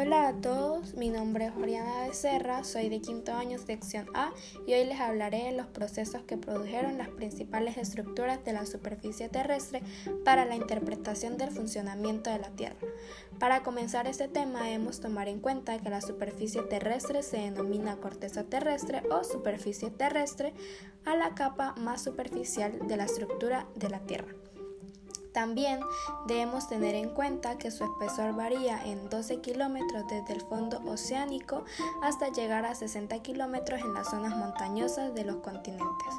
Hola a todos, mi nombre es Oriana Becerra, soy de quinto año sección A y hoy les hablaré de los procesos que produjeron las principales estructuras de la superficie terrestre para la interpretación del funcionamiento de la Tierra. Para comenzar este tema debemos tomar en cuenta que la superficie terrestre se denomina corteza terrestre o superficie terrestre a la capa más superficial de la estructura de la Tierra. También debemos tener en cuenta que su espesor varía en 12 kilómetros desde el fondo oceánico hasta llegar a 60 kilómetros en las zonas montañosas de los continentes.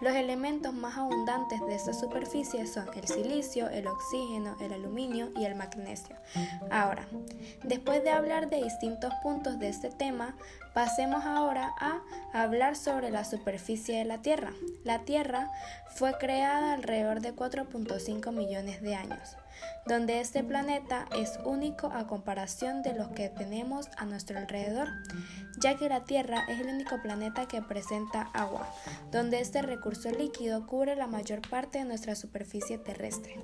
Los elementos más abundantes de esta superficie son el silicio, el oxígeno, el aluminio y el magnesio. Ahora, después de hablar de distintos puntos de este tema, pasemos ahora a hablar sobre la superficie de la Tierra. La Tierra fue creada alrededor de 4.5 millones de años, donde este planeta es único a comparación de los que tenemos a nuestro alrededor, ya que la Tierra es el único planeta que presenta agua, donde este recurso líquido cubre la mayor parte de nuestra superficie terrestre.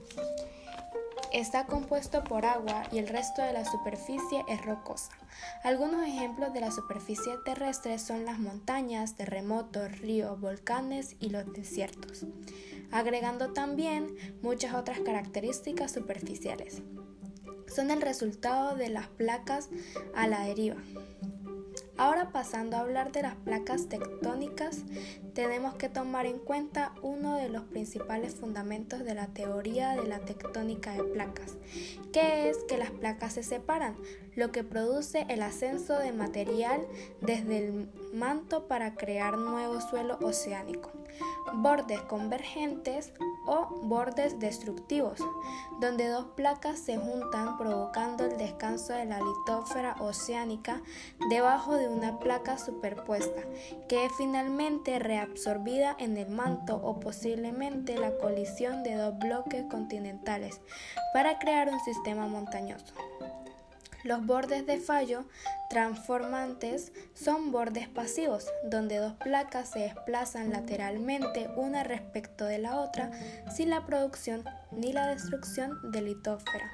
Está compuesto por agua y el resto de la superficie es rocosa. Algunos ejemplos de la superficie terrestre son las montañas, terremotos, ríos, volcanes y los desiertos, agregando también muchas otras características superficiales. Son el resultado de las placas a la deriva. Ahora pasando a hablar de las placas tectónicas, tenemos que tomar en cuenta uno de los principales fundamentos de la teoría de la tectónica de placas, que es que las placas se separan, lo que produce el ascenso de material desde el manto para crear nuevo suelo oceánico. Bordes convergentes o bordes destructivos, donde dos placas se juntan provocando el descanso de la litósfera oceánica debajo de una placa superpuesta, que es finalmente reabsorbida en el manto o posiblemente la colisión de dos bloques continentales para crear un sistema montañoso. Los bordes de fallo transformantes son bordes pasivos, donde dos placas se desplazan lateralmente una respecto de la otra sin la producción ni la destrucción de litósfera.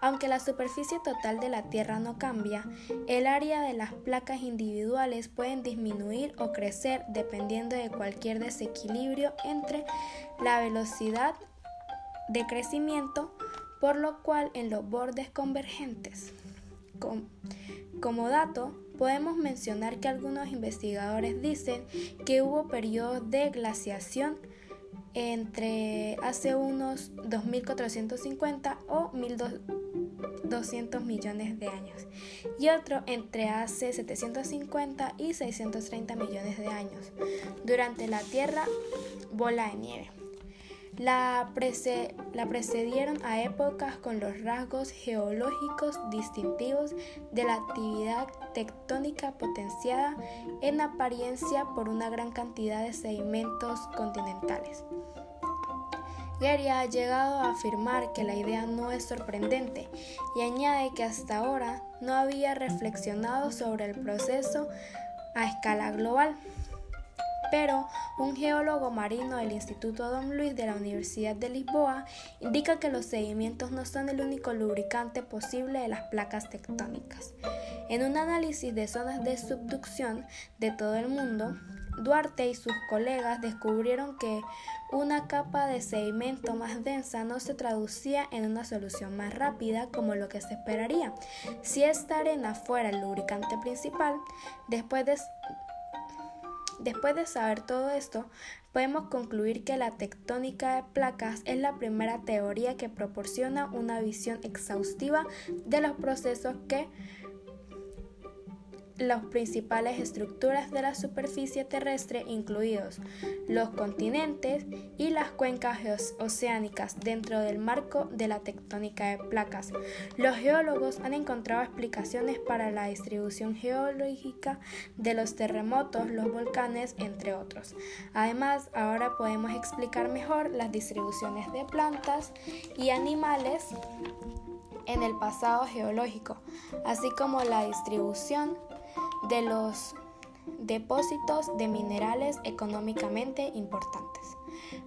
Aunque la superficie total de la Tierra no cambia, el área de las placas individuales pueden disminuir o crecer dependiendo de cualquier desequilibrio entre la velocidad de crecimiento, por lo cual en los bordes convergentes como dato, podemos mencionar que algunos investigadores dicen que hubo periodos de glaciación entre hace unos 2450 o 1200 millones de años y otro entre hace 750 y 630 millones de años durante la Tierra bola de nieve. La, precedieron a épocas con los rasgos geológicos distintivos de la actividad tectónica potenciada en apariencia por una gran cantidad de sedimentos continentales. Gary ha llegado a afirmar que la idea no es sorprendente y añade que hasta ahora no había reflexionado sobre el proceso a escala global pero un geólogo marino del Instituto Don Luis de la Universidad de Lisboa indica que los sedimentos no son el único lubricante posible de las placas tectónicas. En un análisis de zonas de subducción de todo el mundo, Duarte y sus colegas descubrieron que una capa de sedimento más densa no se traducía en una solución más rápida como lo que se esperaría. Si esta arena fuera el lubricante principal, después de Después de saber todo esto, podemos concluir que la tectónica de placas es la primera teoría que proporciona una visión exhaustiva de los procesos que las principales estructuras de la superficie terrestre, incluidos los continentes y las cuencas oceánicas dentro del marco de la tectónica de placas. Los geólogos han encontrado explicaciones para la distribución geológica de los terremotos, los volcanes, entre otros. Además, ahora podemos explicar mejor las distribuciones de plantas y animales en el pasado geológico, así como la distribución de los depósitos de minerales económicamente importantes.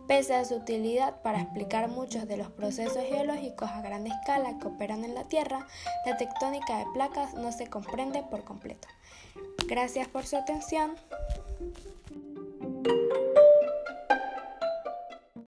Pese a su utilidad para explicar muchos de los procesos geológicos a gran escala que operan en la Tierra, la tectónica de placas no se comprende por completo. Gracias por su atención.